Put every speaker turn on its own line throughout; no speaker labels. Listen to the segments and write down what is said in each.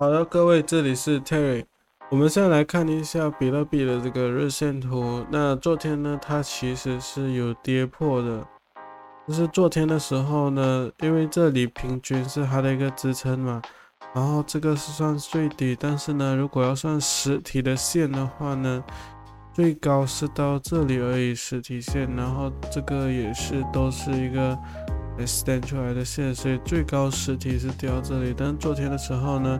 好的，各位，这里是 Terry。我们现在来看一下比特币的这个日线图。那昨天呢，它其实是有跌破的。就是昨天的时候呢，因为这里平均是它的一个支撑嘛，然后这个是算最低。但是呢，如果要算实体的线的话呢，最高是到这里而已，实体线。然后这个也是都是一个。Stand 出来的线，所以最高实体是掉到这里。但是昨天的时候呢，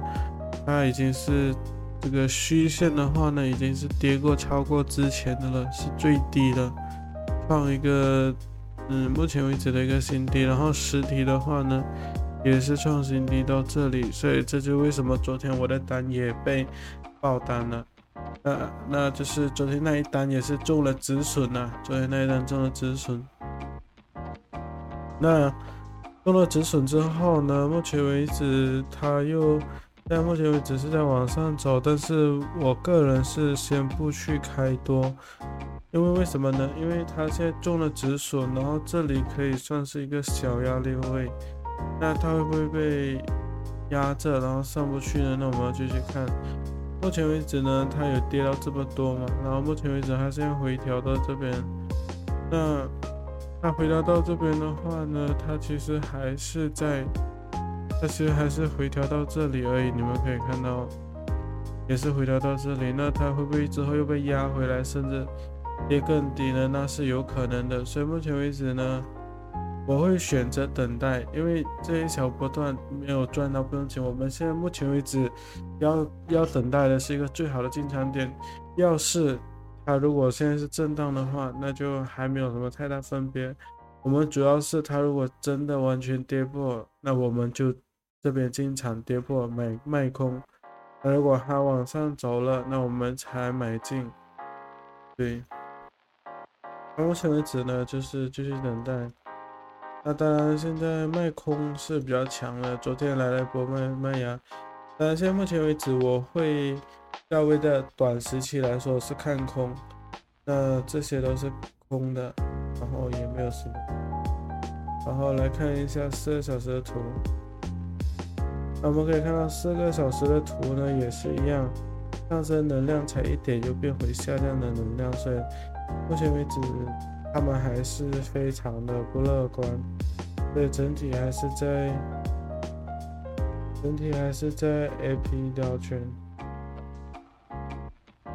它已经是这个虚线的话呢，已经是跌过超过之前的了，是最低的，创一个嗯目前为止的一个新低。然后实体的话呢，也是创新低到这里，所以这就为什么昨天我的单也被爆单了。那那就是昨天那一单也是中了止损啊，昨天那一单中了止损。那中了止损之后呢？目前为止，它又在目前为止是在往上走，但是我个人是先不去开多，因为为什么呢？因为它现在中了止损，然后这里可以算是一个小压力位，那它会不会被压着，然后上不去呢？那我们要继续看。目前为止呢，它有跌到这么多嘛？然后目前为止它现在回调到这边，那。那回调到这边的话呢，它其实还是在，它其实还是回调到这里而已。你们可以看到，也是回调到这里。那它会不会之后又被压回来，甚至跌更低呢？那是有可能的。所以目前为止呢，我会选择等待，因为这一小波段没有赚到不用紧。我们现在目前为止要要等待的是一个最好的进场点，要是。它如果现在是震荡的话，那就还没有什么太大分别。我们主要是它如果真的完全跌破，那我们就这边进场跌破买卖空。那如果它往上走了，那我们才买进。对，目前为止呢，就是继续等待。那当然现在卖空是比较强的，昨天来了一波卖卖压。当然现在目前为止我会。较微的短时期来说是看空，那这些都是空的，然后也没有什么。然后来看一下四个小时的图，那我们可以看到四个小时的图呢也是一样，上升能量才一点就变回下降的能量，所以目前为止他们还是非常的不乐观，所以整体还是在整体还是在 A P 标圈。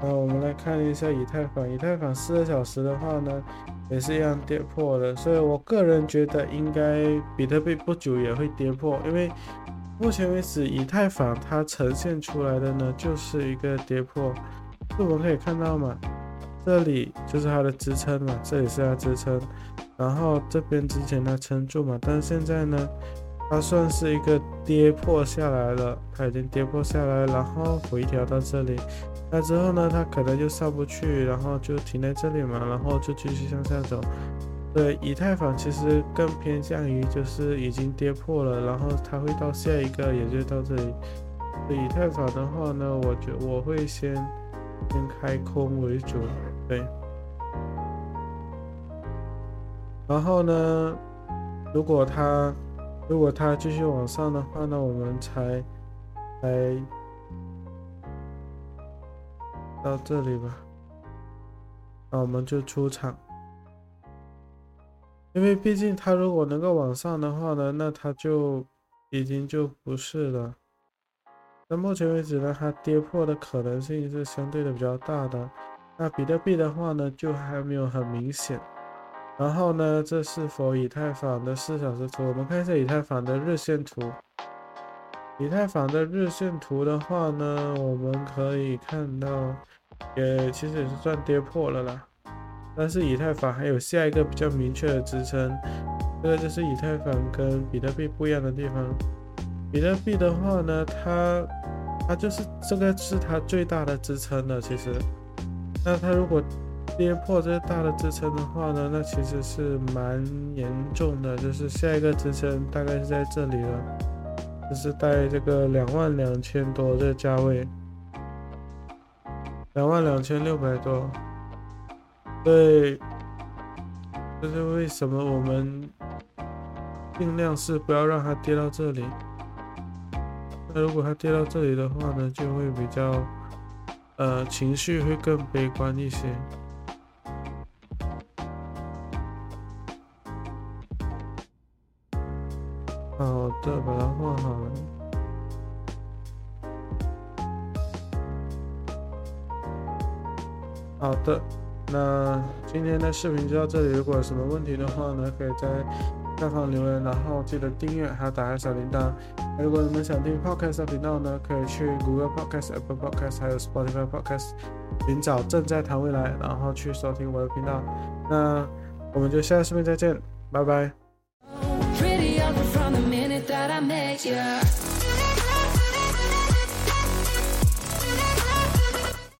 啊我们来看一下以太坊，以太坊四个小时的话呢，也是一样跌破了，所以我个人觉得应该比特币不久也会跌破，因为目前为止以太坊它呈现出来的呢就是一个跌破，我们可以看到嘛，这里就是它的支撑嘛，这里是它支撑，然后这边之前它撑住嘛，但是现在呢，它算是一个跌破下来了，它已经跌破下来，然后回调到这里。那之后呢，它可能就上不去，然后就停在这里嘛，然后就继续向下走。对，以太坊其实更偏向于就是已经跌破了，然后它会到下一个，也就到这里。以太坊的话呢，我觉我会先先开空为主，对。然后呢，如果它如果它继续往上的话呢，我们才才。到这里吧，那我们就出场。因为毕竟它如果能够往上的话呢，那它就已经就不是了。那目前为止呢，它跌破的可能性是相对的比较大的。那比特币的话呢，就还没有很明显。然后呢，这是否以太坊的四小时图？我们看一下以太坊的日线图。以太坊的日线图的话呢，我们可以看到，也其实也是算跌破了啦。但是以太坊还有下一个比较明确的支撑，这个就是以太坊跟比特币不一样的地方。比特币的话呢，它它就是这个是它最大的支撑了。其实，那它如果跌破这个大的支撑的话呢，那其实是蛮严重的，就是下一个支撑大概是在这里了。就是在这个两万两千多这个价位，两万两千六百多，对，这是为什么我们尽量是不要让它跌到这里。那如果它跌到这里的话呢，就会比较，呃，情绪会更悲观一些。好的，把它画好了。好的，那今天的视频就到这里。如果有什么问题的话呢，可以在下方留言，然后记得订阅，还有打开小铃铛。如果你们想听 Podcast 频道呢，可以去 Google Podcast、Apple Podcast 还有 Spotify Podcast 寻找正在谈未来，然后去收听我的频道。那我们就下个视频再见，拜拜。From the minute that I met you.